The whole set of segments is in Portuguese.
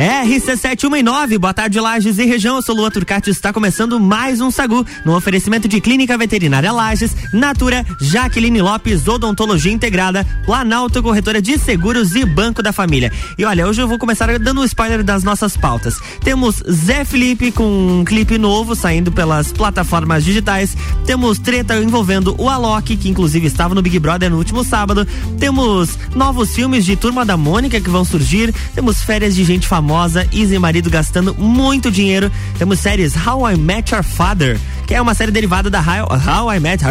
RC719, boa tarde, Lages e região. Eu sou Lua Turcati está começando mais um Sagu no oferecimento de Clínica Veterinária Lages, Natura, Jaqueline Lopes, Odontologia Integrada, Planalto Corretora de Seguros e Banco da Família. E olha, hoje eu vou começar dando um spoiler das nossas pautas. Temos Zé Felipe com um clipe novo saindo pelas plataformas digitais. Temos treta envolvendo o Alok, que inclusive estava no Big Brother no último sábado. Temos novos filmes de Turma da Mônica que vão surgir. Temos férias de gente famosa famosa, e marido gastando muito dinheiro. Temos séries How I Met Your Father, que é uma série derivada da How, How I Met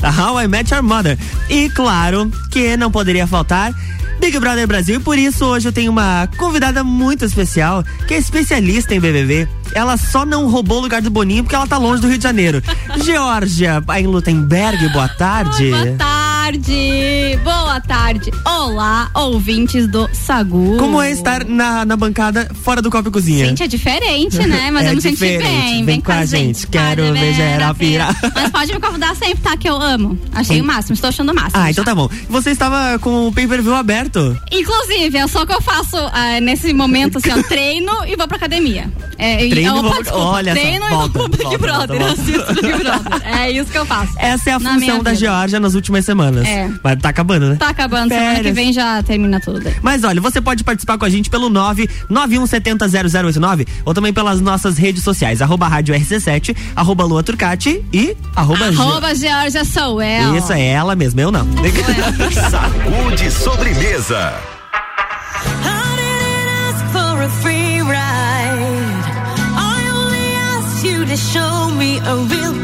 da How I Met Your Mother. E claro que não poderia faltar Big Brother Brasil. E por isso hoje eu tenho uma convidada muito especial, que é especialista em BBB. Ela só não roubou o lugar do Boninho porque ela tá longe do Rio de Janeiro. Georgia, em Lutemberg, boa tarde. Boa tarde tarde, boa tarde. Olá, ouvintes do Sagu. Como é estar na, na bancada fora do copo e cozinha? Gente, é diferente, né? Mas é eu me senti bem. Vem, vem com a gente. gente. Quero ver geral pirar. Mas pode me convidar sempre, tá? Que eu amo. Achei o máximo, estou achando o máximo. Ah, então tá bom. Você estava com o pay-per-view aberto? Inclusive, é só que eu faço uh, nesse momento, assim, ó, treino e vou pra academia. É, treino, opa, desculpa, olha treino só, volta, e vou pro Big Brother. Volta, volta. Big Brother. É isso que eu faço. Essa é a função da Georgia nas últimas semanas semanas. É. Mas tá acabando, né? Tá acabando. Férias. Semana que vem já termina tudo. Mas olha, você pode participar com a gente pelo 991700089 ou também pelas nossas redes sociais, arroba rádio RC7, arroba Lua Turcati e arroba, arroba Georgia sou ela. Isso é ela mesmo, eu não. Saúde sobremesa. to show me a real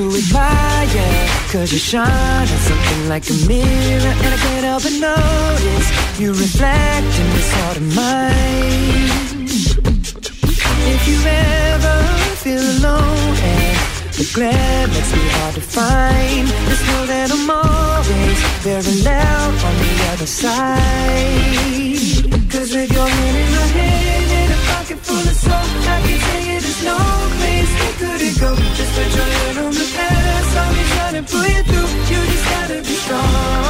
to admire. Cause you shine on something like a mirror And I can't help but notice You reflect in this heart of mine. If you ever feel alone and the glare makes me hard to find Just know that I'm always parallel on the other side. Cause with your hand in my hand and a pocket full of soap I can tell you no go Just put your hand on the past I'll be trying to pull you through. You just gotta be strong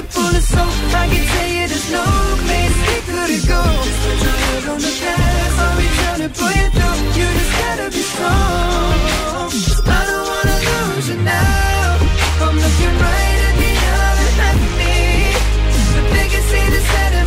pocket full of soap I can tell you there's no place we couldn't go put your head on the past I'll be trying to pull you through You just gotta be strong I don't wanna lose you now I'm looking right at the other half of me The vacancy that's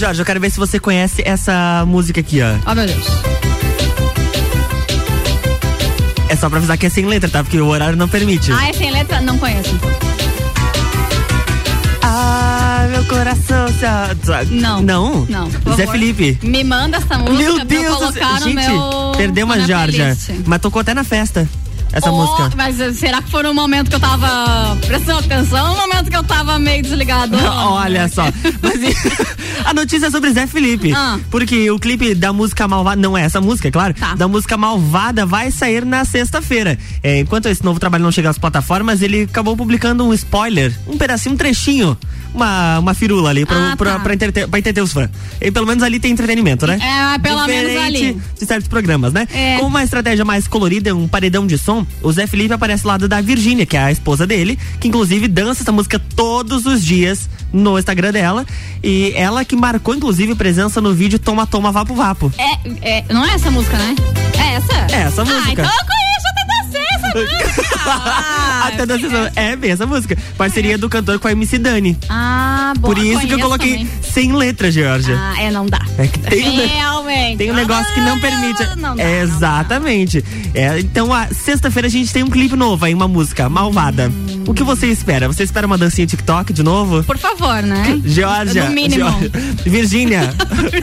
Jorge, eu quero ver se você conhece essa música aqui, ó. Oh, meu Deus. É só pra avisar que é sem letra, tá? Porque o horário não permite. Ah, é sem letra? Não conheço. Ah, meu coração. Não. Não? Não, Zé. Felipe. Me manda essa música Meu pra eu Deus colocar Gente, meu. perdeu uma playlist. Mas tocou até na festa. Essa Oh, música. Mas será que foi no momento que eu tava prestando atenção ou no momento que eu tava meio desligado? Olha só. Mas a notícia é sobre Zé Felipe. Ah. Porque o clipe da música Malvada, não é essa música, é claro, Tá. da música Malvada vai sair na sexta-feira. É, enquanto esse novo trabalho não chega às plataformas, ele acabou publicando um spoiler, um pedacinho, um trechinho, uma, uma firula ali pra, Ah, pra, tá. pra entreter, pra entreter os fãs. E pelo menos ali tem entretenimento, né? É, pelo menos Diferente ali. de certos programas, né? É. Com uma estratégia mais colorida, um paredão de som, o Zé Felipe aparece ao lado da Virgínia, que é a esposa dele, que inclusive dança essa música todos os dias no Instagram dela. E ela que marcou, inclusive, presença no vídeo Toma Toma Vapo Vapo. É, é, não é essa música, né? É essa? É essa Ah, música. então eu conheço Ah, Até da sessão. É bem essa música. Parceria do cantor com a MC Dani. Ah, bom. Por isso que eu coloquei também. sem letra, Georgia. Ah, é, não dá. É que tem um ne- Realmente. Tem um negócio que não permite. Não dá, não dá. Exatamente. É, então, a sexta-feira a gente tem um clipe novo aí, uma música, Malvada. O que você espera? Você espera uma dancinha TikTok de novo? Por favor, né? Georgia. No mínimo. Georgia- Virgínia.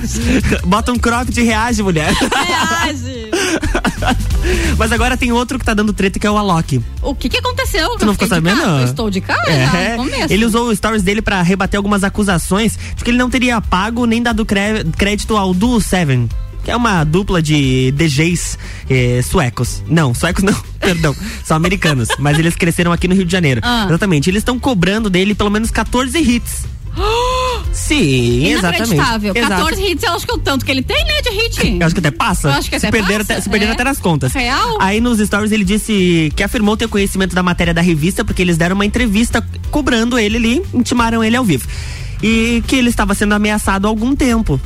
Bota um cropped e reage, mulher. Reage. Mas agora tem outro que tá dando treta, que é o Alok. O que que aconteceu? Tu não ficou sabendo? Eu estou de cara É, começo. ele usou o stories dele pra rebater algumas acusações de que ele não teria pago nem dado cré- crédito ao Duo Seven. Que é uma dupla de DJs eh, suecos. Não, suecos não, perdão. São americanos. mas eles cresceram aqui no Rio de Janeiro. Ah. Exatamente. Eles estão cobrando dele pelo menos 14 hits. Sim, exatamente. Inacreditável. Exato. 14 hits, eu acho que é o tanto que ele tem, né, de hit. Eu acho que até passa. Eu acho que se até perderam passa, até, se perderam é. até nas contas. Real? Aí nos stories ele disse que afirmou ter conhecimento da matéria da revista porque eles deram uma entrevista cobrando ele ali, intimaram ele ao vivo. E que ele estava sendo ameaçado há algum tempo.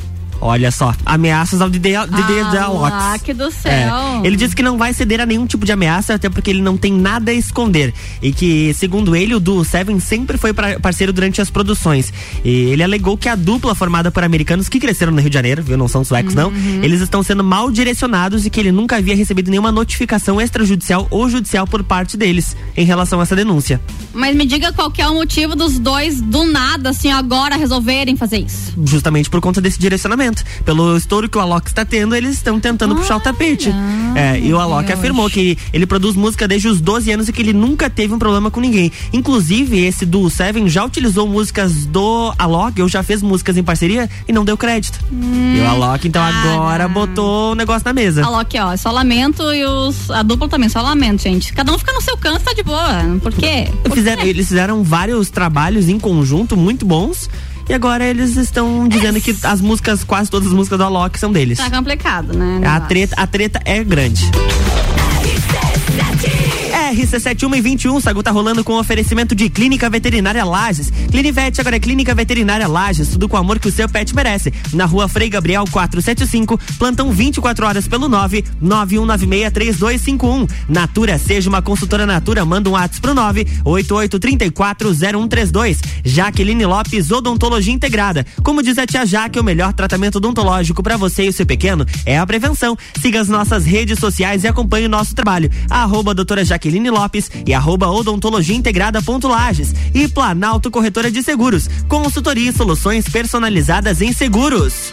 Olha só, ameaças ao DJ, DJ Ah. Laque do céu. É. Ele disse que não vai ceder a nenhum tipo de ameaça, até porque ele não tem nada a esconder. E que, segundo ele, o Duo Seven sempre foi parceiro durante as produções. E ele alegou que a dupla formada por americanos que cresceram no Rio de Janeiro, viu? Não são suecos, não. Uhum. Eles estão sendo mal direcionados e que ele nunca havia recebido nenhuma notificação extrajudicial ou judicial por parte deles em relação a essa denúncia. Mas me diga qual que é o motivo dos dois, do nada, assim, agora resolverem fazer isso. Justamente por conta desse direcionamento. Pelo estouro que o Alok está tendo, eles estão tentando puxar o tapete. É, e o Alok Deus. afirmou que ele produz música desde os 12 anos e que ele nunca teve um problema com ninguém. Inclusive, esse do Seven já utilizou músicas do Alok, ou já fez músicas em parceria e não deu crédito. e o Alok, então, ah, agora não. botou o negócio na mesa. Aqui, ó, só lamento e os, a dupla também, só lamento, gente. Cada um fica no seu canto, tá de boa. Por quê? Por Fizeram- quê? eles fizeram vários trabalhos em conjunto muito bons. E agora eles estão dizendo que as músicas, quase todas as músicas do Alok são deles. Tá complicado, né? A treta, a treta é grande. RC71 e 21, Sagu tá rolando com oferecimento de Clínica Veterinária Lages. Clinivete agora é Clínica Veterinária Lages, tudo com o amor que o seu pet merece. Na rua Frei Gabriel 475, plantão 24 horas pelo 9 91963251. Natura, seja uma consultora Natura, manda um WhatsApp pro 9 88340132. Jaqueline Lopes, Odontologia Integrada. Como diz a tia Jaque, o melhor tratamento odontológico para você e seu pequeno é a prevenção. Siga as nossas redes sociais e acompanhe o nosso trabalho. Arroba doutora Jaqueline Lopes e arroba odontologia integrada ponto Lages. E Planalto Corretora de Seguros. Consultoria e soluções personalizadas em seguros.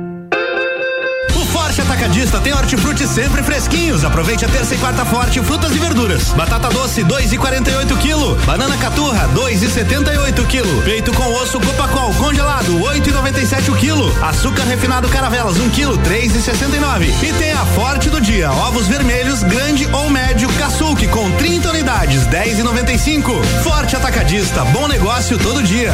Forte Atacadista tem hortifruti sempre fresquinhos. Aproveite a terça e quarta forte frutas e verduras. Batata doce 2,48 kg. Banana caturra 2,78 kg. Peito com osso Copacol congelado 8,97 o quilo. Açúcar refinado Caravelas 1 kg 3,69. E tem a forte do dia ovos vermelhos grande ou médio Caçuque com 30 unidades 10,95. Forte Atacadista bom negócio todo dia.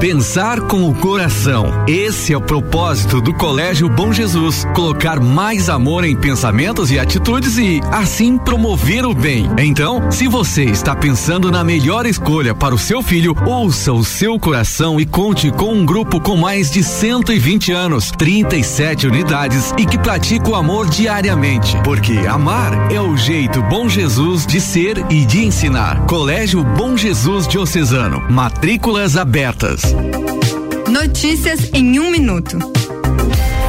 Pensar com o coração. Esse é o propósito do Colégio Bom Jesus. Colocar mais amor em pensamentos e atitudes e, assim, promover o bem. Então, se você está pensando na melhor escolha para o seu filho, ouça o seu coração e conte com um grupo com mais de 120 anos, 37 unidades e que pratica o amor diariamente. Porque amar é o jeito Bom Jesus de ser e de ensinar. Colégio Bom Jesus Diocesano. Matrículas abertas. Notícias em um minuto.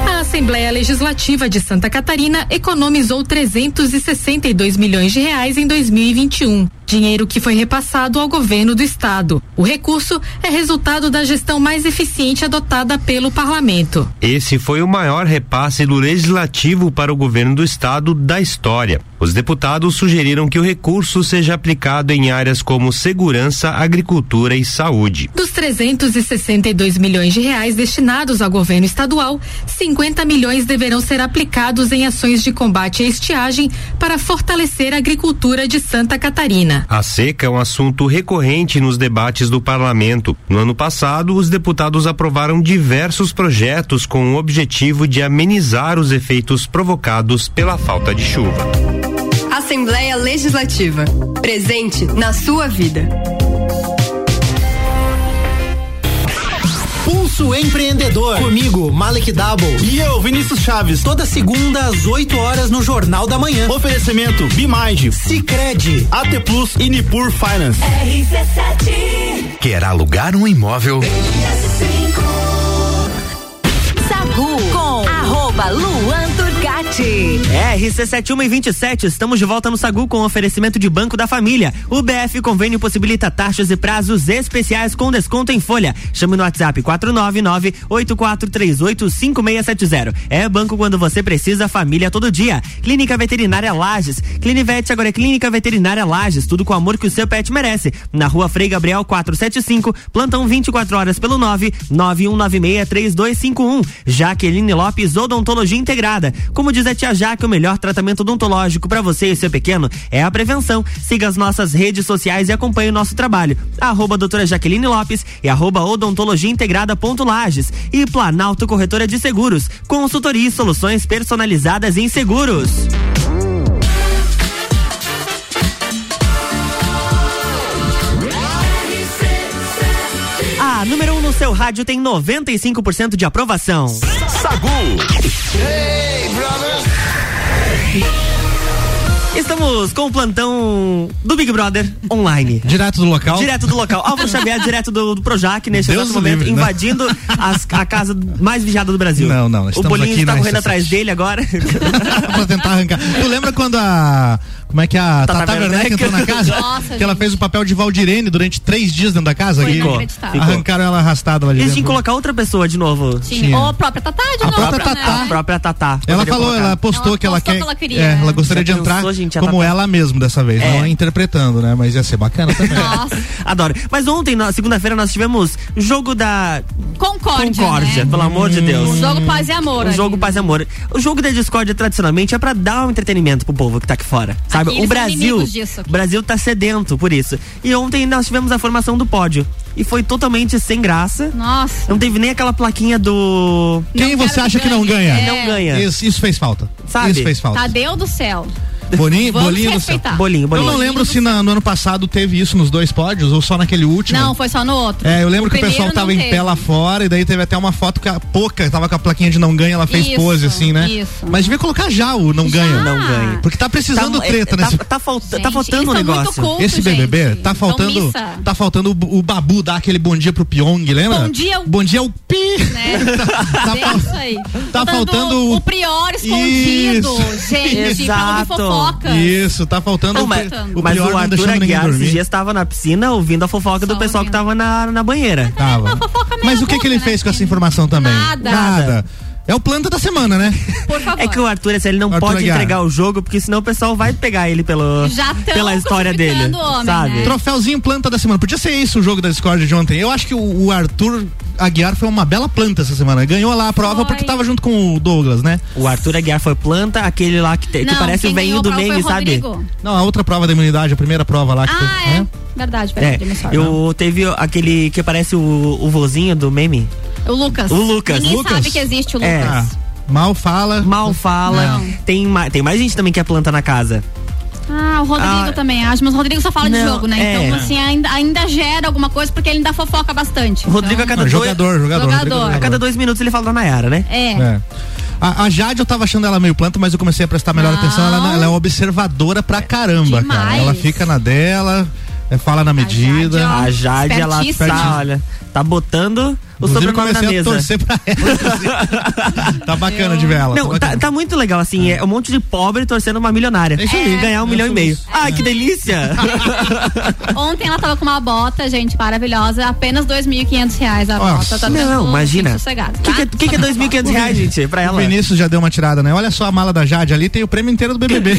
A Assembleia Legislativa de Santa Catarina economizou 362 milhões de reais em 2021. Dinheiro que foi repassado ao governo do estado. O recurso é resultado da gestão mais eficiente adotada pelo parlamento. Esse foi o maior repasse do legislativo para o governo do estado da história. Os deputados sugeriram que o recurso seja aplicado em áreas como segurança, agricultura e saúde. Dos 362 milhões de reais destinados ao governo estadual, 50 milhões deverão ser aplicados em ações de combate à estiagem para fortalecer a agricultura de Santa Catarina. A seca é um assunto recorrente nos debates do parlamento. No ano passado, os deputados aprovaram diversos projetos com o objetivo de amenizar os efeitos provocados pela falta de chuva. Assembleia Legislativa. Presente na sua vida. Pulso Empreendedor. Comigo, Malek Double. E eu, Vinícius Chaves. Toda segunda às 8 horas no Jornal da Manhã. Oferecimento Bimage, Cicred, AT Plus e Nipur Finance. RC7 Quer alugar um imóvel? Turcati. RC7127, estamos de volta no Sagu com oferecimento de Banco da Família. O BF Convênio possibilita taxas e prazos especiais com desconto em folha. Chame no WhatsApp 499-8438-5670. É banco quando você precisa, família todo dia. Clínica Veterinária Lages. Clinivete agora é Clínica Veterinária Lages, tudo com o amor que o seu pet merece. Na rua Frei Gabriel 475, plantão 24 horas pelo 9 91963251. Jaqueline Lopes, Odontologia Integrada. Como diz a tia Jaque, o melhor tratamento odontológico para você e seu pequeno é a prevenção. Siga as nossas redes sociais e acompanhe o nosso trabalho. Arroba doutora Jaqueline Lopes e arroba odontologia integrada ponto Lages. E Planalto Corretora de Seguros. Consultoria e soluções personalizadas em seguros. A número 1 um no seu rádio tem 95% de aprovação. Sagu. Hey, Estamos com o plantão do Big Brother online. Direto do local? Direto do local. Álvaro Xavier, direto do, do Projac, neste Deus exato momento, livre, né? invadindo as- a casa mais vigiada do Brasil. Não, não, O Bolinho aqui está correndo RC7. atrás dele agora. pra tentar arrancar. Tu lembra quando a. Como é que a Tata Tata, Werneck Werneck. entrou na casa? Nossa, que ela fez o papel de Valdirene durante três dias dentro da casa? Foi e. Arrancaram ela arrastada lá de Eles tinham que colocar outra pessoa de novo. Tinha. Ou a própria Tatá de A novo, própria né? Tatá. A própria Tatá. Ela falou, colocar. ela postou Ela que ela quer. que ela queria, é, né? ela gostaria Já de entrar pensou, gente, como Tatá? ela mesma dessa vez, É. não interpretando, né? Mas ia ser bacana também. Nossa. Adoro. Mas ontem, na segunda-feira, nós tivemos jogo da Concórdia. Concórdia, né? pelo amor de Deus. Um jogo paz e amor. Um jogo paz e amor. O jogo da discórdia, tradicionalmente, é pra dar um entretenimento pro povo que tá aqui fora. Sabe? O Brasil, o Brasil tá sedento por isso. E ontem nós tivemos a formação do pódio. E foi totalmente sem graça. Nossa. Não teve nem aquela plaquinha do. Quem você acha que não ganha? É. Não ganha. Isso, isso fez falta. Sabe? Isso fez falta. Tadeu do céu. Boninho, Vamos bolinho do céu. Bolinho, bolinho. Eu não lembro se na- no ano passado teve isso nos dois pódios ou só naquele último. Não, foi só no outro. É, eu lembro que o pessoal tava em teve. pé lá fora e daí teve até uma foto que a Poca tava com a plaquinha de não ganha, ela fez Isso, pose assim, né? isso. Mas devia colocar já o não ganha. Não ganha. Porque tá precisando Tá- treta é, nesse tá, tá, falta- Gente, tá faltando um negócio. cultos, esse BBB gente. tá faltando tá faltando o, o Babu dar aquele bom dia pro Pyong, lembra? Bom dia, o- Bom dia o Pi. Né? Tá isso aí. tá faltando o prior escondido, gente, falando Isso, tá faltando Não, o, mas, pri- mas o Arthur Aguiar esses dias estava na piscina ouvindo a fofoca do pessoal que tava na, na banheira. Tava. Mas o que que ele fez com essa informação também? Nada. Nada. É o planta da semana, né? Por favor. É que o Arthur, assim, ele não Arthur pode Aguiar. entregar o jogo, porque senão o pessoal vai pegar ele pelo, pela história dele. o homem, sabe? né? Troféuzinho planta da semana. Podia ser isso o jogo da Discord de ontem. Eu acho que o, o Arthur Aguiar foi uma bela planta essa semana. Ganhou lá a prova Foi. porque tava junto com o Douglas, né? O Arthur Aguiar foi planta, aquele lá que, te- que Não, parece quem o veinho do meme, foi sabe? Não, a outra prova da imunidade, a primeira prova lá que Ah, teve, é. né? Verdade, É, me sorry. eu teve aquele que parece o, o vozinho do meme. O Lucas. O Lucas. Ninguém Lucas. sabe que existe o É. Lucas. Mal fala. Mal fala. Não. Tem, tem mais gente também que é planta na casa. Ah, o Rodrigo Ah, também acho, mas o Rodrigo só fala de não, jogo, né? é. Então, assim, ainda, ainda gera alguma coisa porque ele ainda fofoca bastante. O Rodrigo a então, cada Não, dois, jogador, jogador, Jogador. a cada dois minutos ele fala da Nayara, né? É. É. A, a Jade eu tava achando ela meio planta, mas eu comecei a prestar melhor Não. atenção. Ela, ela é observadora pra caramba, cara. Demais. Ela fica na dela, é, fala na medida. Jade, ó. A Jade, ela tá, olha, tá botando o Inclusive, sobrenome na comecei a mesa. torcer pra ela. tá bacana de ver ela. Não, tá, bacana. tá muito legal, assim, é um monte de pobre torcendo uma milionária. É isso aí. Ganhar um É milhão e meio. Ai, que delícia! Ontem ela tava com uma bota, gente, maravilhosa, apenas 2.500 reais a Nossa. bota. Tá Não, imagina. O que, tá? que, é- que que é 2.500 reais, gente, pra O ela? Vinícius já deu uma tirada, né? Olha só a mala da Jade ali, tem o prêmio inteiro do BBB.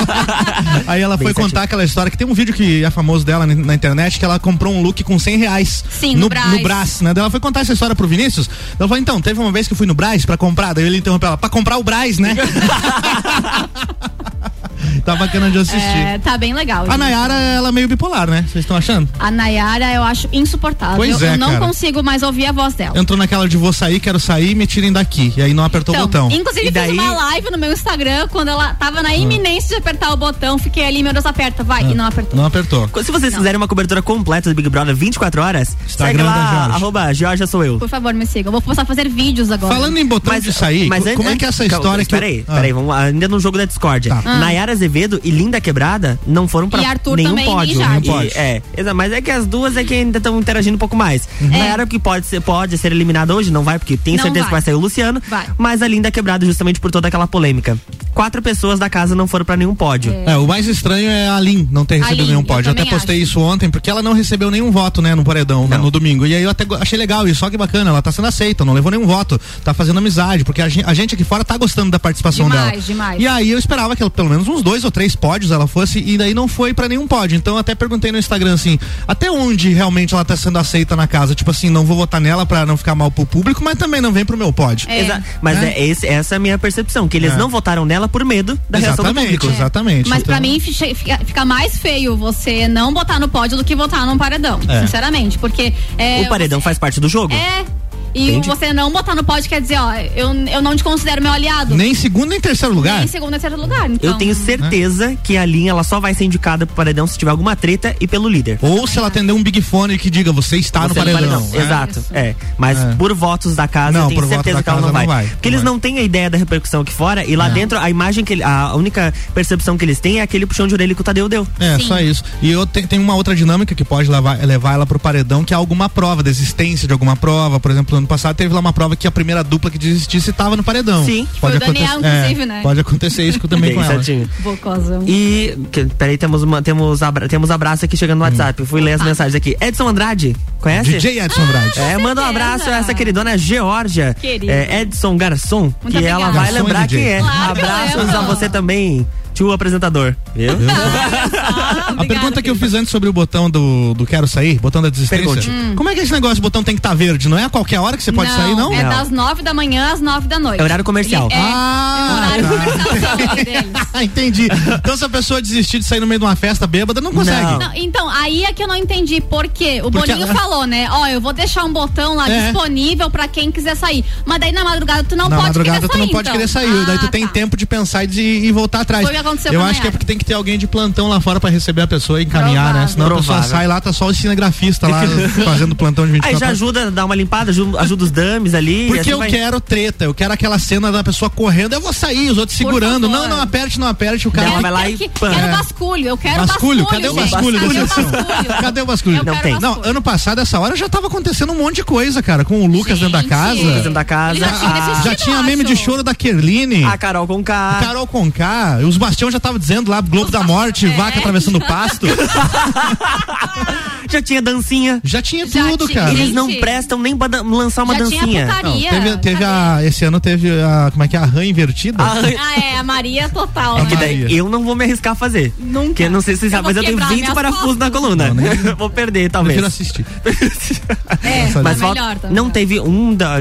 Aí ela Bem foi contar aquela história que tem um vídeo que é famoso dela na- internet que ela comprou um look com 100 reais. Sim, no Brás. No Brás, né? Daí ela foi contar essa história pro Vinícius. Ela falou, então, teve uma vez que eu fui no Brás pra comprar. Daí ele interrompeu ela, pra comprar o Brás, né? tá bacana de assistir. É, tá bem legal. A gente. Nayara, ela é meio bipolar, né? Vocês estão achando? A Nayara eu acho insuportável. Pois eu, é, eu não cara. consigo mais ouvir a voz dela. Entrou naquela de vou sair, quero sair, me tirem daqui. E aí não apertou o botão. Inclusive, E daí- fiz uma live no meu Instagram quando ela tava na iminência de apertar o botão. Fiquei ali, meu Deus, aperta, vai. E não apertou. Não apertou. Se vocês fizerem uma cobertura completa do Big Brother 24 horas, Instagram segue da lá, Jorge. arroba Georgia sou eu. Por favor, me siga. Eu vou começar a fazer vídeos agora. Falando em botão de sair, an- como é que é essa calma, história que. Peraí, Ah. peraí, vamos lá, ainda no jogo da Discord. Tá. Ah. Nayara Azevedo e Linda Quebrada não foram pra E Arthur nenhum também, pódio. Jade. E- pódio. é, mas é que as duas é que ainda estão interagindo um pouco mais. É. Nayara que pode ser, pode ser eliminada hoje, não vai, porque tem Não certeza vai. que vai sair o Luciano. Vai. Mas a Linda Quebrada, justamente por toda aquela polêmica. Quatro pessoas da casa não foram pra nenhum pódio. É, o mais estranho é a Lin não ter recebido Lin, nenhum pódio. Eu até postei acho. isso ontem, porque ela não recebeu nenhum voto, né, no paredão, no, Não. no domingo. E aí eu até achei legal isso, só que bacana, ela tá sendo aceita, não levou nenhum voto, tá fazendo amizade, porque a gen- a gente, aqui fora tá gostando da participação Demais, dela. demais. E aí eu esperava que ela, pelo menos uns dois ou três pódios ela fosse, e daí não foi pra nenhum pódio. Então eu até perguntei no Instagram assim, até onde realmente ela tá sendo aceita na casa? Tipo assim, não vou votar nela pra não ficar mal pro público, mas também não vem pro meu pódio. É. Exa- Mas É. é esse- essa é a minha percepção, que eles É. não votaram nela por medo da reação do Exatamente, público. exatamente. Mas pra Então- mim fica, fica- fica mais feio você não botar no pódio do que votar num paredão. É. Sinceramente. Porque. É, O paredão você- faz parte do jogo? É. E Entendi. você não botar no pódio quer dizer, ó, eu, eu não te considero meu aliado. Nem segundo nem terceiro lugar. Nem em segundo nem terceiro lugar. Então, Eu tenho certeza que a linha ela só vai ser indicada pro paredão se tiver alguma treta e pelo líder. Ou se ela atender um Big Fone que diga você está no Você paredão. né? Exato. Isso. É. Mas É. por votos da casa, Não, eu tenho certeza da que ela não casa vai. não vai, Porque não eles vai. não têm a ideia da repercussão aqui fora e lá dentro a imagem que ele- a única percepção que eles têm é aquele puxão de orelha que o Tadeu deu. É, Sim. só isso. E eu te- tem uma outra dinâmica que pode levar, levar ela pro paredão, que é alguma prova, da existência de alguma prova. Por exemplo, no ano passado teve lá uma prova que a primeira dupla que desistisse estava no paredão. Sim. Foi o Daniel, acontecer- inclusive, é, né? Pode acontecer isso também Bem com ela. Bocosão. E. Que, peraí, temos, uma, temos, abra, temos abraço aqui chegando no WhatsApp. Fui ler as mensagens aqui. Edson Andrade, conhece? DJ Edson Andrade. É, manda um abraço a essa queridona Georgia. Querida. É, Edson Garçom, que Muito ela obrigada. vai Garçom lembrar DJ. quem é. Claro que Abraços a você também. Tio apresentador. Viu? A pergunta que eu fiz antes sobre o botão do, do quero sair, botão da desistência. Pergunte. Hum. Como é que esse negócio de botão tem que estar verde? Não é a qualquer hora que você pode sair, não? É das nove da manhã às nove da noite. É horário comercial. É, Ah, é horário tá. comercial deles. Ah, entendi. Então se a pessoa desistir de sair no meio de uma festa bêbada, não consegue. Não, então, aí é que eu não entendi por quê. O Porque Boninho ela- falou, né? Ó, eu vou deixar um botão lá É. disponível pra quem quiser sair. Mas daí na madrugada tu não Na pode madrugada querer tu sair. não pode então. querer sair, daí tu Ah, tem tempo de pensar e, de, e voltar atrás. Foi o aconteceu Eu com acho que é porque tem que ter alguém de plantão lá fora pra receber a pessoa e encaminhar, né? Provável. Senão a pessoa Provável. sai lá, tá só o cinegrafista lá fazendo plantão de 24 Aí já ajuda a dar uma limpada, ajuda, ajuda os dummies ali. Porque assim eu vai- quero treta, eu quero aquela cena da pessoa correndo, eu vou sair, os outros Por segurando. favor. Não, não aperte, não aperte, o cara. Ela vai lá e que- pã. quero basculho, eu quero Basculho, basculho. cadê o basculho Cadê o basculho? Cadê o basculho? Não tem. Não, ano passado, essa hora já tava acontecendo um monte de coisa, cara, com o Lucas dentro da casa. Lucas dentro da casa. Ele já tinha a- desistido, Já tinha eu meme de choro da Kerline. A Carol com K. Carol Conká, os Bastião já tava dizendo lá, Globo da Morte, É. vaca atravessando o pasto. Já tinha dancinha. Já tinha Já tudo, tinha. cara. Eles não prestam nem pra lançar uma Já tinha dancinha. putaria. Teve, teve a, esse ano teve a, como é que é, a rã invertida? Ah, Ah, é, a Maria total, É né? que daí eu não vou me arriscar a fazer. Nunca. Porque eu não sei se vocês Eu sabem, mas eu tenho quebrar 20 minhas parafusos na coluna. Não, nem- vou perder, talvez. Prefiro assistir. É, Mas tá Mas falta- melhor também. não teve um da,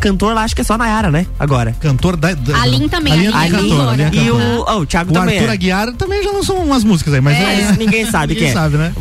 cantor lá, acho que é só a Nayara, né? Agora. Cantor da. da A também, A a a Lin é E o, oh, o Thiago O também Arthur é. Aguiar também já lançou umas músicas aí, mas É. é- ninguém sabe ninguém quem é. sabe, né?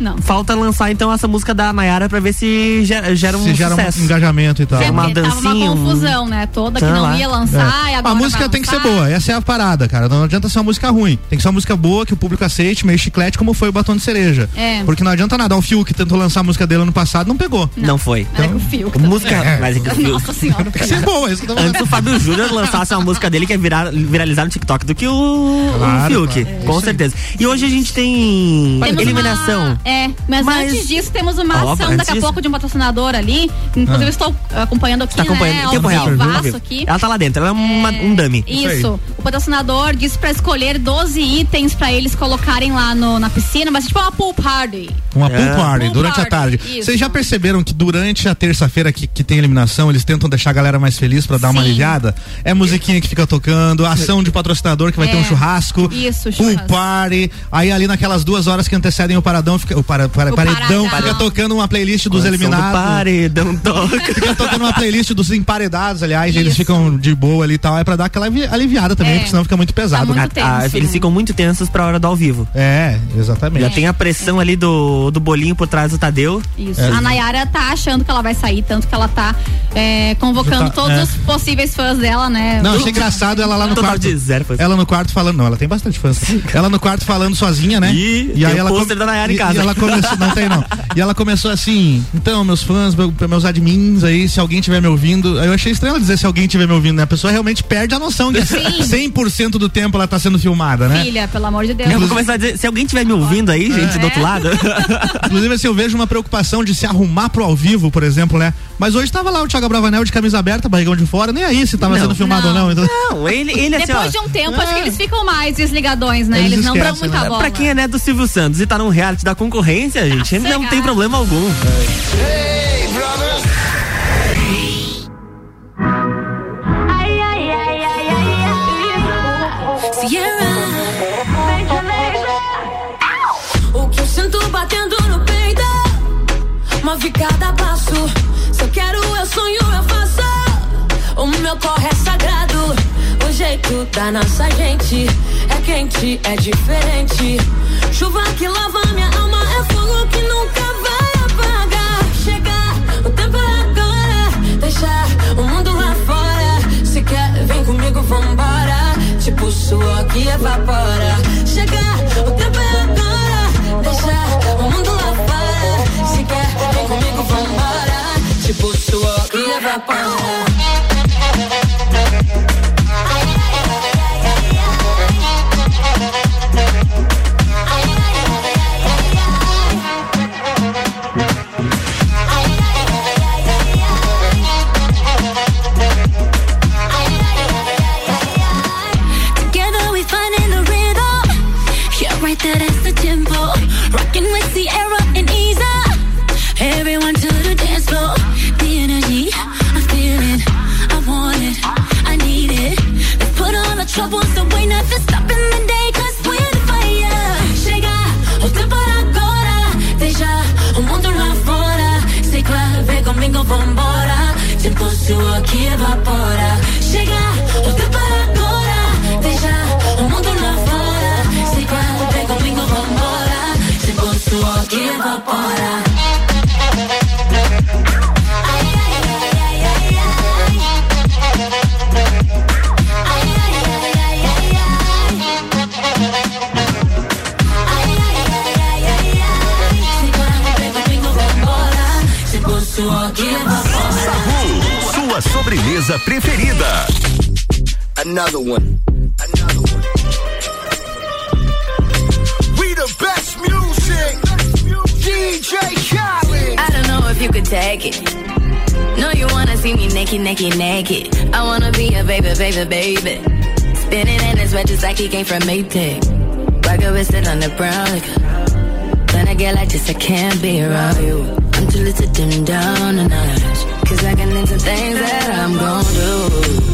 Não. Falta lançar então essa música da Nayara pra ver se gera, gera um Se gera sucesso. um engajamento e tal. É, uma porque tava dancinha, uma um- confusão, né? Toda que não lá. ia lançar e É. agora A música vai tem que ser lançar. boa, essa é a parada, cara. Não adianta ser uma música ruim. Tem que ser uma música boa, que o público aceite, meio chiclete, como foi o Batom de Cereja. É. Porque não adianta nada. O Fiuk tentou lançar a música dele ano passado, não pegou. Não foi. É que o Fiuk Música. É. Mas é que o Fiuk- Nossa senhora. Tem que ser boa, isso que eu tô falando. Antes o Fábio Júnior lançasse uma música dele que é virar, viralizar no TikTok do que o, o Claro, Fiuk. claro. É Com isso aí. certeza. E hoje a gente tem Temos eliminação. uma- é, mas, Mas- antes disso temos uma Ó, ação antes daqui a disso- pouco de um patrocinador ali. Inclusive estou acompanhando aqui, Tá acompanhando né? em tempo real. aqui. Ela tá lá dentro, ela é uma- um dummy. Isso. O patrocinador disse pra escolher 12 itens pra eles colocarem lá no, na piscina, mas tipo uma pool party. Uma pool É. party, Pool durante a party, tarde. isso. Vocês já perceberam que durante a terça-feira que, que tem eliminação, eles tentam deixar a galera mais feliz pra dar uma Sim. aliviada? É musiquinha que fica tocando, ação de patrocinador que vai É. ter um churrasco. Isso, Pool churrasco. party. Aí ali naquelas duas horas que antecedem o paradão, fica, o, para, para- O paredão, paradão. fica tocando uma playlist dos Som do eliminados. paredão toca. Fica tocando uma playlist dos emparedados, aliás, eles Isso. ficam de boa ali e tal. É pra dar aquela alivi- aliviada também, É. porque senão fica muito pesado. Tá né? muito Ah, tenso, eles né? ficam muito tensos pra hora do ao vivo. É, exatamente. Já tem a pressão ali do, do bolinho por trás do Tadeu. Isso. É. A Nayara tá achando que ela vai sair, tanto que ela tá é, convocando tá- todos é. os possíveis fãs dela, né? Não, achei engraçado ela lá no quarto. Ela no quarto falando, não, ela tem bastante fãs. ela no quarto falando sozinha, né? E aí tem o ela pôster da Nayara em e- casa. E ela começou, não tem não. E ela começou assim, então, meus fãs, meu- meus admins aí, se alguém tiver me ouvindo, eu achei estranho ela dizer se alguém tiver me ouvindo, né? A pessoa realmente perde a noção que Sim. 100% do tempo ela tá sendo filmada, né? Filha, pelo amor de Deus. Eu vou começar a dizer, se alguém estiver me ouvindo aí, gente, do outro É. lado. Inclusive, assim, eu vejo uma preocupação de se arrumar pro ao vivo, por exemplo, né? Mas hoje tava lá o Thiago Bravanel de camisa aberta, barrigão de fora, nem aí se tava Não. sendo filmado Não. ou não. Então... Não, ele, ele assim, Depois ó, de um tempo, acho É. que eles ficam mais desligadões, né? Eles Eles, não dão muita né? bola. Pra quem é neto do Silvio Santos e tá num reality da concorrência, gente, ele não tem problema algum. O que eu sinto batendo no peito Move cada passo Se eu quero, eu sonho, eu faço O meu corre é sagrado jeito da nossa gente. É quente, é diferente. Chuva que lava minha alma É fogo que nunca vai apagar. Chegar, o tempo é agora Deixar o mundo lá fora. Se quer, vem comigo, vambora. Tipo suor que evapora. Chegar, o tempo é agora Deixar o mundo lá fora. Se quer, vem comigo, vambora. Tipo suor que evapora evapora. Chega, o tempo agora. Deixa o mundo lá fora. Se quando vem comigo, vambora. Se for suor que evapora. Another one. Another one. We the best music. DJ Khaled. I don't know if you could take it. No, you wanna see me naked, naked, naked. I wanna be a baby, baby, baby. Spinning in his red just like he came from Maytag. Rocket with it on the brown. Like, when I get like this, I can't be around you. I'm too little to dim down a notch. Cause I can into things that I'm gonna do.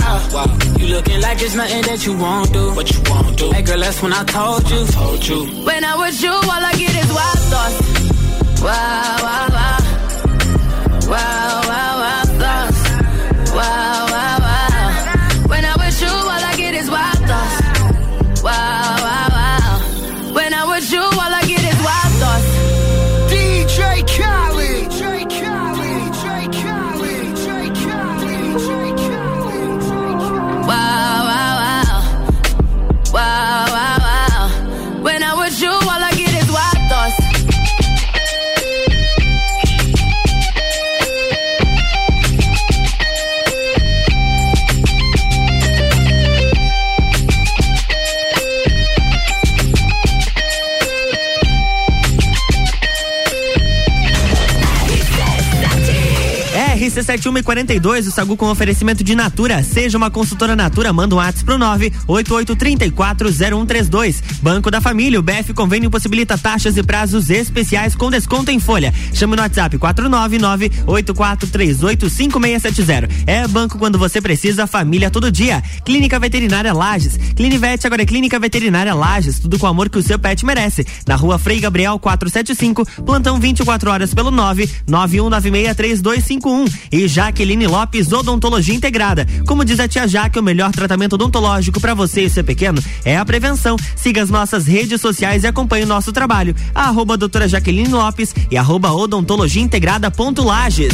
You looking like it's nothing that you won't do. What you won't do. Hey girl, that's when I told you. told you. When I was you, all I get is wild thoughts. Wow, wow, wow. Wow, wow, wow, RC7142, o Sagu com oferecimento de Natura. Seja uma consultora Natura, manda um WhatsApp pro 988340132. Banco da Família, o BF Convênio possibilita taxas e prazos especiais com desconto em folha. Chame no WhatsApp 49984385670. É banco quando você precisa, família todo dia. Clínica Veterinária Lages. Clinivete agora é Clínica Veterinária Lages, tudo com o amor que o seu pet merece. Na rua Frei Gabriel 475, plantão 24 horas pelo 991963251. E Jaqueline Lopes Odontologia Integrada. Como diz a tia Jaque, o melhor tratamento odontológico para você e seu pequeno é a prevenção. Siga as nossas redes sociais e acompanhe o nosso trabalho. Arroba doutora Jaqueline Lopes e arroba odontologia integrada ponto Lages.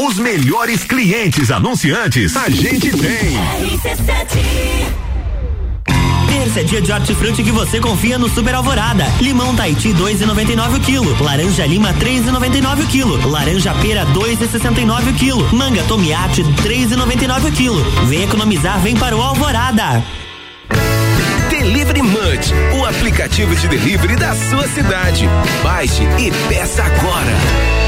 Os melhores clientes anunciantes a gente tem. Terça é dia de hortifruti que você confia no Super Alvorada. Limão Tahiti 2,99 o quilo. Laranja Lima 3,99 o quilo. Laranja Pera 2,69 o quilo. Manga Tomiate 3,99 o quilo. Vem economizar, vem para o Alvorada. Delivery Munch, o aplicativo de delivery da sua cidade. Baixe e peça agora.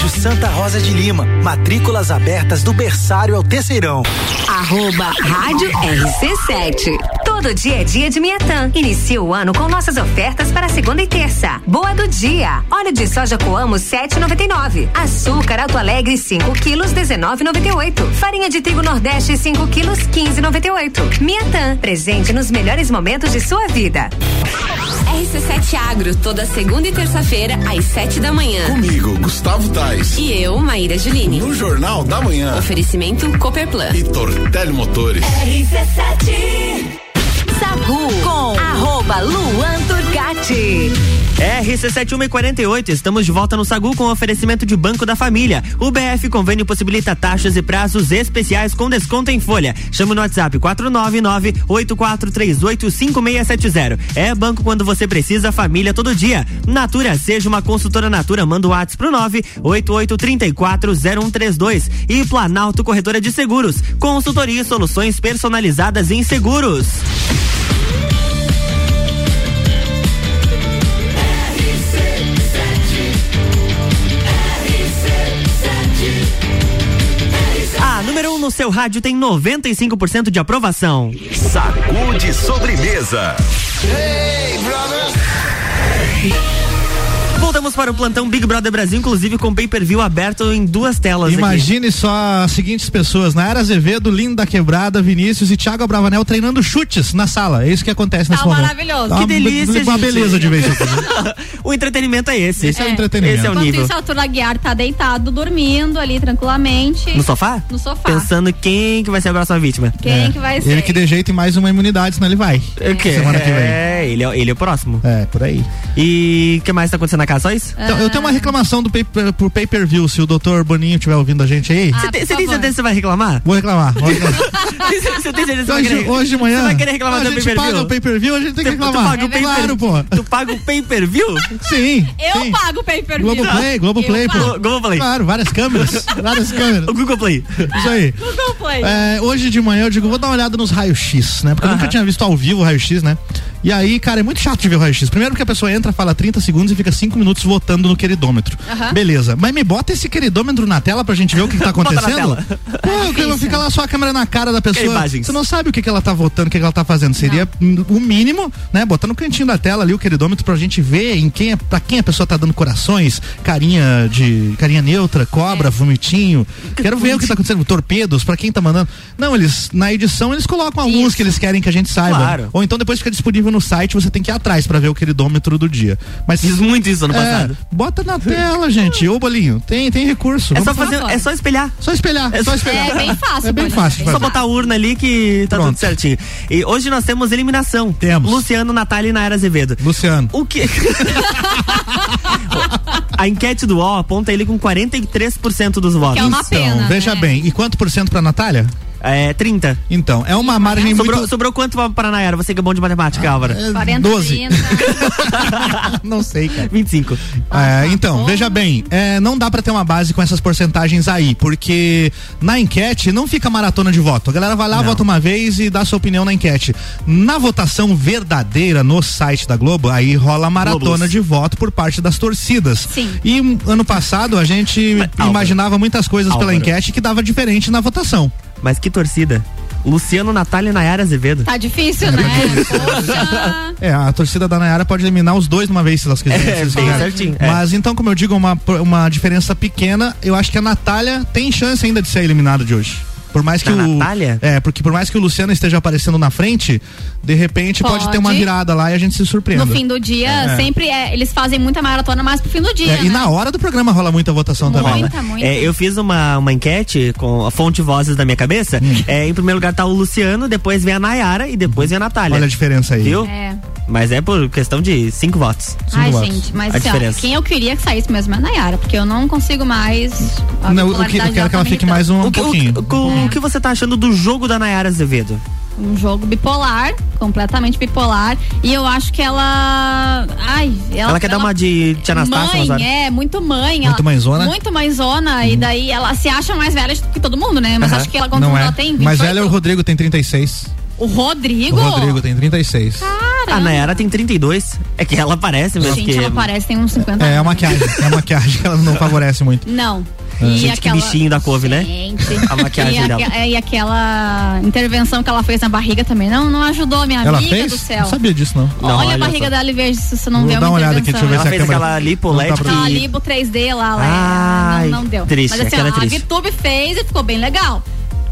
Colégio Santa Rosa de Lima, matrículas abertas do berçário ao terceirão. Arroba Rádio RC7. Todo dia é dia de Miatã. Inicia o ano com nossas ofertas para segunda e terça. Boa do dia. Óleo de soja Coamo 7,99. Açúcar Alto Alegre 5 quilos 19,98. Farinha de trigo Nordeste 5 quilos 15,98. Miatã. Presente nos melhores momentos de sua vida. RC7 Agro, toda segunda e terça-feira, às sete da manhã. Comigo, Gustavo Tais. E eu, Maíra Juline. No Jornal da Manhã. Oferecimento Cooperplan. E Tortelli Motores. RC7. Sagu com arroba Luan Turcati. RC7148, estamos de volta no Sagu com oferecimento de Banco da Família. O BF Convênio possibilita taxas e prazos especiais com desconto em folha. Chama no WhatsApp 499-8438-5670. É banco quando você precisa, família todo dia. Natura, seja uma consultora Natura, manda o WhatsApp pro 988340132. E Planalto Corretora de Seguros, consultoria e soluções personalizadas em seguros. A número 1 no seu rádio tem 95% de aprovação. Sacude sobremesa. Hey, brother. Voltamos para o plantão Big Brother Brasil, inclusive com pay-per-view aberto em duas telas. aqui. Imagine só as seguintes pessoas: Nayara Azevedo, Lindo da Quebrada, Vinícius e Thiago Abravanel treinando chutes na sala. É isso que acontece nesse Tá momento. maravilhoso. Tá Que uma delícia, Uma gente. beleza de ver isso aqui. o entretenimento é esse. Esse é o entretenimento. Esse é o Enquanto nível. isso, Arthur Aguiar tá deitado, dormindo ali tranquilamente. No sofá? No sofá. Pensando quem que vai ser a próxima vítima. Quem que vai ser? Ele que dê jeito em mais uma imunidade, senão ele vai. O quê? Semana que vem. É, ele é, ele é o próximo. É, por aí. E o que mais tá acontecendo na casa? Só isso? Então, eu tenho uma reclamação do pay, por pay per view, se o doutor Boninho estiver ouvindo a gente aí. Você tem, você tem certeza que você vai reclamar? Vou reclamar. Vou reclamar. Você tem certeza que você vai hoje, querer hoje de manhã. Você vai querer reclamar a do gente pay-per-view? paga o pay per view, a gente tem que Tu- tu reclamar. paga o pay-per- claro, pô. Tu paga o pay-per-view? Sim. Eu sim. pago o pay-per-view. Globoplay, Globoplay, Eu pô. pago. Globoplay. Claro, várias câmeras. várias câmeras. O Google Play. Isso aí. Globoplay. É, hoje de manhã eu digo, vou dar uma olhada nos raios-x, né? Porque eu nunca tinha visto ao vivo o raio-x, né? E aí, cara, é muito chato de ver o raio-x. Primeiro porque a pessoa entra, fala 30 segundos e fica 5 minutos votando no queridômetro. Beleza. Mas me bota esse queridômetro na tela pra gente ver o que, que tá acontecendo. Pô, difícil. fica lá só a câmera na cara da pessoa. Você não sabe o que, que ela tá votando, o que, que ela tá fazendo. Seria hum, o mínimo, né? Botar no cantinho da tela ali o queridômetro pra gente ver em quem é, pra quem a pessoa tá dando corações, carinha de. carinha neutra, cobra, É. vomitinho. Quero ver o que tá acontecendo. Torpedos, pra quem tá mandando. Não, eles, na edição, eles colocam alguns Isso. que eles querem que a gente saiba. Claro. Ou então depois fica disponível no site, você tem que ir atrás pra ver o queridômetro do dia. Mas Fiz muito isso ano é, passado. bota na tela, gente. Ô, bolinho, tem, tem recurso. É só fazer, é só espelhar. só espelhar, É só só- espelhar. É bem fácil, É bem fácil. Só fazer. botar a urna ali que tá Pronto. tudo certinho. E hoje nós temos eliminação. Temos. Luciano, Natália e Naira Azevedo. Luciano. O que? a enquete do UOL aponta ele com 43% dos votos. Que é uma Então, pena. veja né? bem, e quanto por cento pra Natália? É, 30. Então, é uma margem Sobrou, muito. sobrou quanto pra Nayara? Você que é bom de matemática, Álvaro. É, 40, 12. 30. Não sei, cara. 25. É, então, veja bem, é, não dá pra ter uma base com essas porcentagens aí, porque na enquete não fica maratona de voto. A galera vai lá, Não. vota uma vez e dá sua opinião na enquete. Na votação verdadeira no site da Globo, aí rola a maratona Globos. de voto por parte das torcidas. Sim. E ano passado a gente Álvaro. imaginava muitas coisas pela Álvaro. enquete que dava diferente na votação. Mas que torcida. Luciano, Natália e Nayara Azevedo. Tá difícil, né? Poxa. É, a torcida da Nayara pode eliminar os dois de uma vez se elas quiserem. É, bem certinho, é. Mas então, como eu digo, uma, uma diferença pequena, eu acho que a Natália tem chance ainda de ser eliminada de hoje. Por mais que Da o. Natália? É, porque por mais que o Luciano esteja aparecendo na frente, de repente pode, ter uma Pode. virada lá e a gente se surpreenda. No fim do dia, É. sempre é, eles fazem muita maratona mais pro fim do dia. É, e né? na hora do programa rola muita votação também. né? Muita, muita. É, eu fiz uma, uma enquete com a fonte vozes da minha cabeça. Hum. É, em primeiro lugar tá o Luciano, depois vem a Nayara e depois vem a Natália. Olha a diferença aí. Viu? É. Mas é por questão de cinco votos. Ai, votos. gente, mas A assim, ó, quem eu queria que saísse mesmo é a Nayara, porque eu não consigo mais. Não, o que, eu quero que ela tá fique mais um, O que, o- pouquinho. o- o que você tá achando do jogo da Nayara Azevedo? Um jogo bipolar, completamente bipolar. E eu acho que ela. Ai, ela. Ela, quer dar uma de Tia Anastácia, Mãe, é, muito mãe. Muito ela- mãezona? Uhum. Muito mãezona. E daí ela se acha mais velha que todo mundo, né? Mas acho que ela, quando Não é. ela tem 28. Mas ela é o Rodrigo, tem 36. O Rodrigo? O Rodrigo tem 36. A Nayara tem 32. É que ela parece mesmo. Gente, que... ela parece tem uns 50 É, é a anos. maquiagem. É a maquiagem que ela não favorece muito. Não. Gente, que bichinho da couve, né? Gente. A maquiagem e, dela. é, e aquela intervenção que ela fez na barriga também não, não ajudou, minha Ela amiga fez? do céu. Não sabia disso, não. Não, olha, olha a barriga só. dela e veja se você não Vou deu dar uma uma olhada aqui, intervenção. deixa eu ver Ela se a fez câmera- aquela lipo LED pra- Aquela que... Libo 3D lá, lá Ai, não, não deu. triste, Mas assim, aquela ó, é triste. a Vitube fez e ficou bem legal.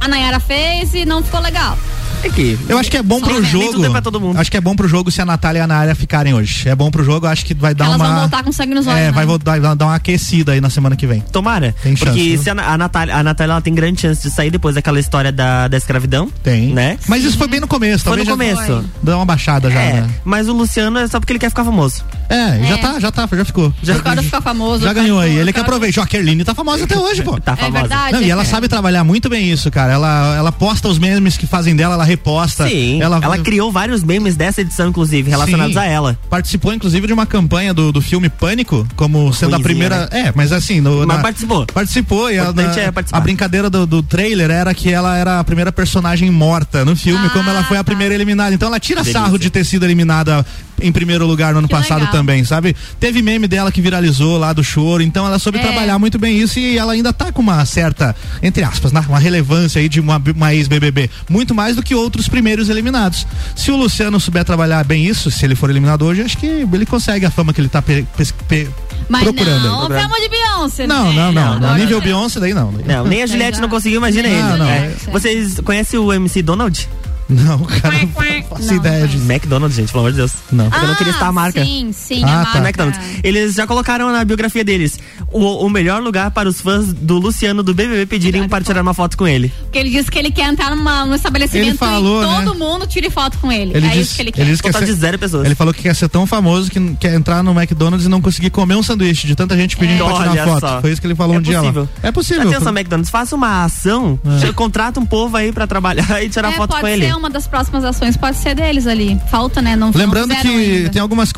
A Nayara fez e não ficou legal. É que... Eu acho que é bom pro jogo. é. Acho que é bom pro jogo se a Natália e a Nayara ficarem hoje. É bom pro jogo, acho que vai dar Elas uma. vão voltar com sangue nos olhos. É, né? vai voltar, vai dar uma aquecida aí na semana que vem. Tomara. Tem chance, porque viu? se a, a Natália, a Natália ela tem grande chance de sair depois daquela história da, da escravidão. Tem. Né? Mas isso foi bem no começo, Foi no já começo. dá uma baixada já, É, né? mas o Luciano é só porque ele quer ficar famoso. É, já É. tá, já tá, já ficou. Já, Agora ficar famoso. já cara, ganhou aí. Ele que cara- aproveita. Ó, a Kerline tá famosa até hoje, pô. Tá É famosa. verdade. Não, e ela é. sabe trabalhar muito bem isso, cara. Ela, ela posta os memes que fazem dela, ela reposta. Sim, ela, ela, criou vários memes dessa edição, inclusive, relacionados Sim. a ela. Participou, inclusive, de uma campanha do, do filme Pânico, como sendo a primeira. É, mas assim. No, Mas na- participou. Participou e ela, importante é a brincadeira do, do trailer era que ela era a primeira personagem morta no filme, Ah, como ela foi a tá. primeira eliminada. Então ela tira Delícia. sarro de ter sido eliminada em primeiro lugar no ano que passado legal. também, sabe? Teve meme dela que viralizou lá do choro, então ela soube é. trabalhar muito bem isso e ela ainda tá com uma certa, entre aspas, né, uma relevância aí de uma, uma ex-BBB, muito mais do que outros primeiros eliminados. Se o Luciano souber trabalhar bem isso, se ele for eliminado hoje, acho que ele consegue a fama que ele tá pe, pe, pe, mas procurando. Não, aí. De Beyoncé, não, né? não, não, não, não. Nível Beyoncé daí não. Não, nem a Juliette não conseguiu, imagina ele. É. Vocês conhecem o MC Donald? Não, cara. Não faço não, ideia não. de. McDonald's, gente, pelo amor de Deus. Não. Ah, eu não queria citar a marca. Sim, sim, ah, tá. marca. McDonald's. Eles já colocaram na biografia deles o, o, melhor lugar para os fãs do Luciano do BBB pedirem para tirar uma foto com ele. Porque ele disse que ele quer entrar numa, num estabelecimento falou, e né? todo né? mundo tire foto com ele. ele é disse, isso que ele quer. Ele disse que ser, de zero pessoas. Ele falou que quer ser tão famoso que quer entrar no McDonald's e não conseguir comer um sanduíche de tanta gente pedindo é. pra Olha tirar foto. Só. Foi isso que ele falou é um possível. dia lá. É possível. Atenção, McDonald's, faça uma ação, é. contrata um povo aí para trabalhar e tirar é, foto com ele uma das próximas ações pode ser deles ali. Falta, né? Não Lembrando não que ainda. tem algumas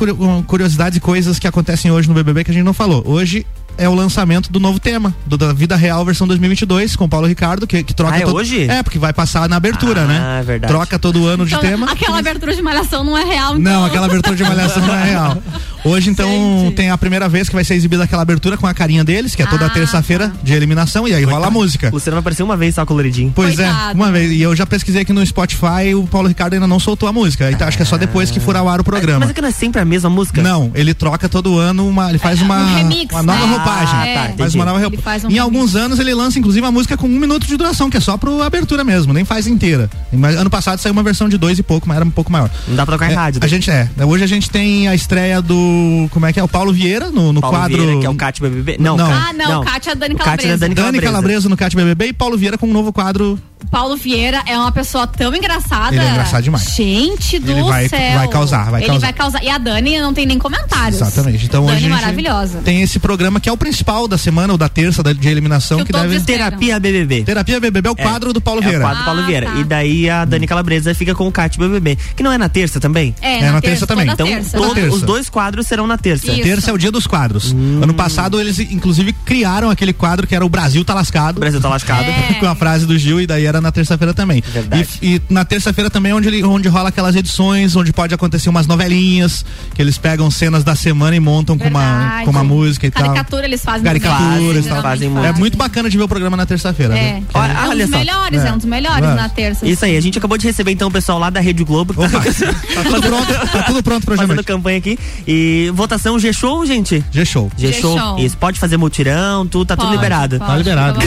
curiosidades e coisas que acontecem hoje no BBB que a gente não falou. Hoje é o lançamento do novo tema, do, da Vida Real versão 2022, com Paulo Ricardo, que, que troca. Ah, é todo... hoje? É, porque vai passar na abertura, ah, né? Ah, é verdade. Troca todo ano então, de tema. Aquela abertura de Malhação não é real, então. Não, aquela abertura de Malhação não é real. Hoje, então, Gente. tem a primeira vez que vai ser exibida aquela abertura com a carinha deles, que é toda ah, terça-feira tá. de eliminação, e aí Coitado. rola a música. O Luciano vai aparecer uma vez só coloridinho. Pois é, Coitado. é, uma vez. E eu já pesquisei aqui no Spotify, o Paulo Ricardo ainda não soltou a música. Então ah. acho que é só depois que furar o ar o ah, programa. Mas é que não é sempre a mesma música? Não, ele troca todo ano, uma, ele faz é, uma, um remix, uma nova né? bobagem. Ah, tá, mas uma nova real... um em alguns anos ele lança, inclusive, uma música com um minuto de duração, que é só pro abertura mesmo, nem faz inteira. Ano passado saiu uma versão de dois e pouco, mas era um pouco maior. Não dá pra tocar é, em rádio. Daí. A gente é. Né, hoje a gente tem a estreia do. Como é que é? O Paulo Vieira no, no Paulo quadro. Vieira, que é o Cátia BBB. Não, não. Ah, não. não. Cátia é, é Dani Calabresa. Cátia é Dani Calabresa. Dani Calabresa no Cátia BBB e Paulo Vieira com um novo quadro Paulo Vieira é uma pessoa tão engraçada. Ele é engraçado demais. Gente do ele vai, céu. Vai causar, vai ele causar. Ele vai causar. E a Dani não tem nem comentários. Exatamente. Então Dani hoje maravilhosa. Tem esse programa que é o principal da semana ou da terça de eliminação que, que deve terapia BBB. Terapia BBB é o é, quadro do Paulo Vieira. É o quadro do Paulo ah, Vieira. Tá. E daí a Dani Calabresa fica com o Cat BBB, que não é na terça também? É, é na, na, terça, terça também. Então, terça. Terça. os dois quadros serão na terça. Isso. Terça é o dia dos quadros. Hum. Ano passado eles inclusive criaram aquele quadro que era o Brasil tá lascado. O Brasil tá lascado. É. com a frase do Gil e daí era na terça-feira também. Verdade. E, e na terça-feira também é onde onde rola aquelas edições, onde pode acontecer umas novelinhas, que eles pegam cenas da semana e montam com uma, com uma música e Caricatura, tal. Caricatura eles fazem. Caricaturas, fazem, fazem muito. É muito bacana de ver o programa na terça-feira. É. Né? Olha, é um dos só. melhores, é. é. um dos melhores é. na terça. Isso aí, a gente acabou de receber então o pessoal lá da Rede Globo. Opa, tá, tá, tudo pronto, tá tudo pronto pra Fazendo campanha aqui. E votação G-Show, gente? G-Show. G-Show. Isso, pode fazer mutirão, tá tudo, tá pode, tudo liberado. Pode, tá liberado.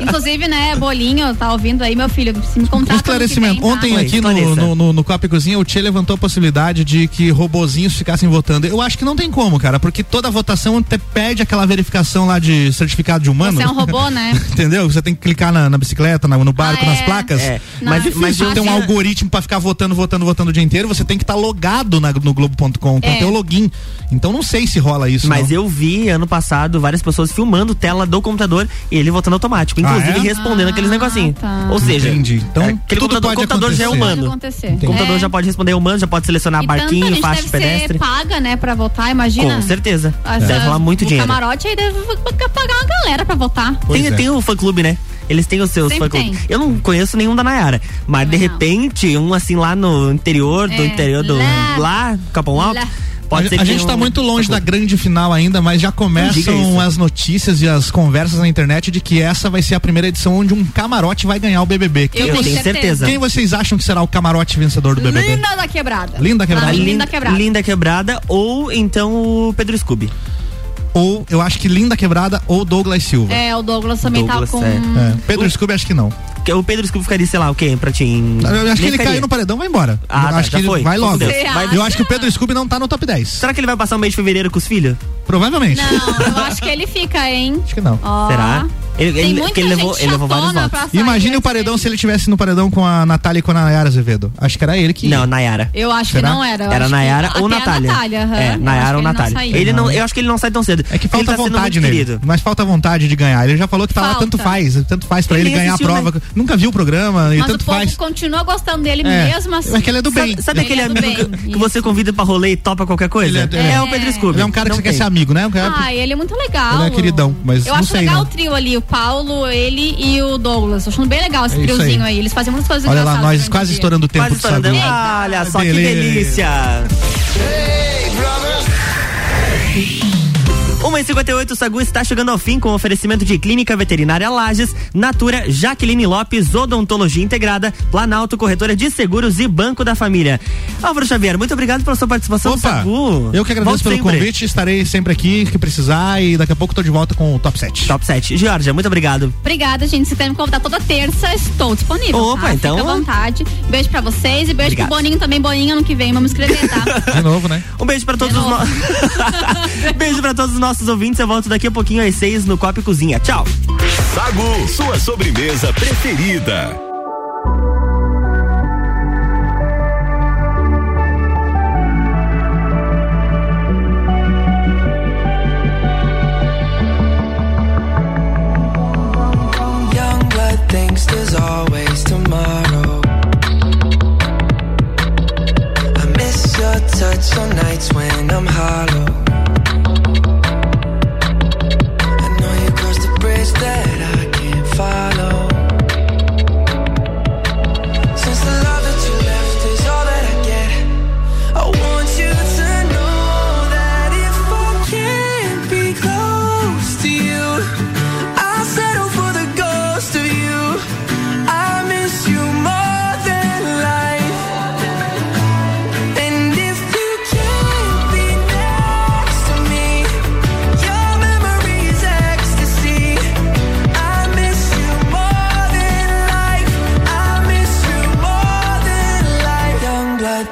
Inclusive, né, bolinho, tá ouvindo aí, meu filho, se me contar. Um esclarecimento. Vem, tá? Ontem Oi, aqui no, no, no, no Copa Cozinha, o Tchê levantou a possibilidade de que robozinhos ficassem votando. Eu acho que não tem como, cara, porque toda votação até perde aquela verificação lá de certificado de humano. Você é um robô, né? Entendeu? Você tem que clicar na, na bicicleta, na, no barco, ah, é. nas placas. É. Mas, é mas tem um algoritmo para ficar votando, votando, votando o dia inteiro. Você tem que estar tá logado na, no Globo.com com é. ter o login. Então não sei se rola isso. Mas não. eu vi ano passado várias pessoas filmando tela do computador e ele votando automático, ah, inclusive ah, é? respondendo ah. aqueles negocinhos. Tá. Ou seja, Entendi. Então, é, aquele tudo computador, computador já é humano. O computador é. já pode responder humano, já pode selecionar e barquinho, tanta gente faixa deve pedestre. Ser paga, né, pra votar, imagina. Com certeza. As, deve rolar muito o dinheiro. O camarote aí deve pagar uma galera pra votar. Tem, é. tem o fã clube, né? Eles têm os seus. Eu não conheço nenhum da Nayara, mas não, de repente, um assim lá no interior, é, do interior do. Lá, lá Capão Alto. Lá. Pode a, a gente está muito longe da grande final ainda, mas já começam as notícias e as conversas na internet de que essa vai ser a primeira edição onde um camarote vai ganhar o BBB. Eu tenho certeza. Quem vocês acham que será o camarote vencedor do BBB? Linda da Quebrada. Linda Quebrada. Linda, linda Quebrada. Linda Quebrada ou então o Pedro Scooby ou eu acho que Linda Quebrada ou Douglas Silva. É, o Douglas também tá Douglas, tá com. É. é Pedro o... Scooby, acho que não. O Pedro Scooby ficaria, sei lá, o quê? Pra ti. Em... Eu acho que ele caiu no paredão vai embora. Ah, eu tá, acho que foi. vai logo. Eu acho que o Pedro Scooby não tá no top 10. Será que ele vai passar o mês de fevereiro com os filhos? Provavelmente. Não, eu acho que ele fica, hein? Acho que não. Oh. Será? Ele, Tem ele, muita ele levou, ele levou vários votos. Imagina o paredão se ele tivesse no paredão com a Natália e com a Nayara Azevedo. Acho que era ele que. Não, Nayara. Eu acho Será? que não era. Era Nayara ou Natália. É, Nayara ou Natália. Ele, não, eu acho que ele não sai tão cedo. É que falta tá vontade nele. Querido. Mas falta vontade de ganhar. Ele já falou que tá falta. lá tanto faz, tanto faz para ele, ele ganhar a né? prova. Né? Nunca viu o programa mas e tanto faz. continua gostando dele é, mesmo assim. Mas que ele é do bem. Sabe, aquele é amigo que, você convida para rolê e topa qualquer coisa? É o Pedro Scooby. Ele é um cara que você quer ser amigo, né? Ah, ele é muito legal. Ele é queridão, mas Eu acho legal né? o trio ali, Paulo, ele e o Douglas. Tô achando bem legal esse é triozinho aí. aí. Eles fazem muitas coisas Olha lá, nós quase estourando o tempo quase do estourando. Olha só Beleza. que delícia. Sagu está chegando ao fim com oferecimento de Clínica Veterinária Lages, Natura, Jaqueline Lopes, Odontologia Integrada, Planalto Corretora de Seguros e Banco da Família. Álvaro Xavier, muito obrigado pela sua participação no Opa, Sagu. eu que agradeço Volte pelo sempre. convite, estarei sempre aqui que precisar e daqui a pouco tô de volta com o Top 7. Top 7. Georgia, muito obrigado. Obrigada, gente. Se quiser me convidar toda terça, estou disponível. Opa, tá? então- Fica à vontade. Beijo pra vocês e beijo Obrigado. pro Boninho também. Boninho, ano que vem, vamos escrever, tá? De novo, né? Um beijo pra todos os nossos. beijo pra todos os nossos ouvintes. Eu volto daqui a pouquinho às seis no Copa e Cozinha. Tchau. Sagu, sua sobremesa preferida. Young blood thinks there's always tomorrow. I miss your touch on nights when I'm hollow.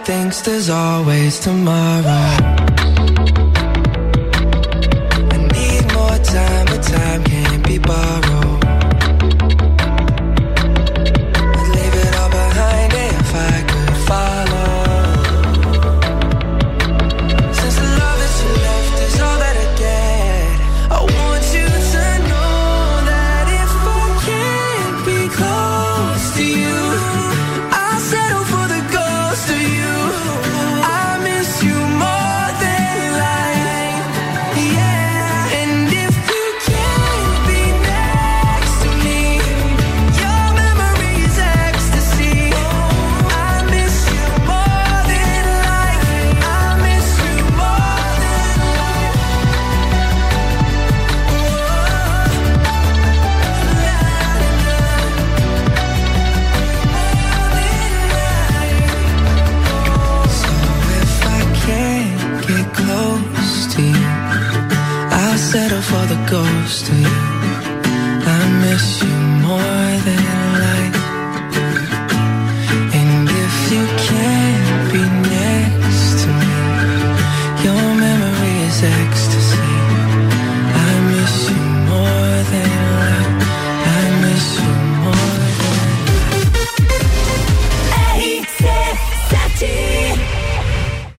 Thinks there's always tomorrow.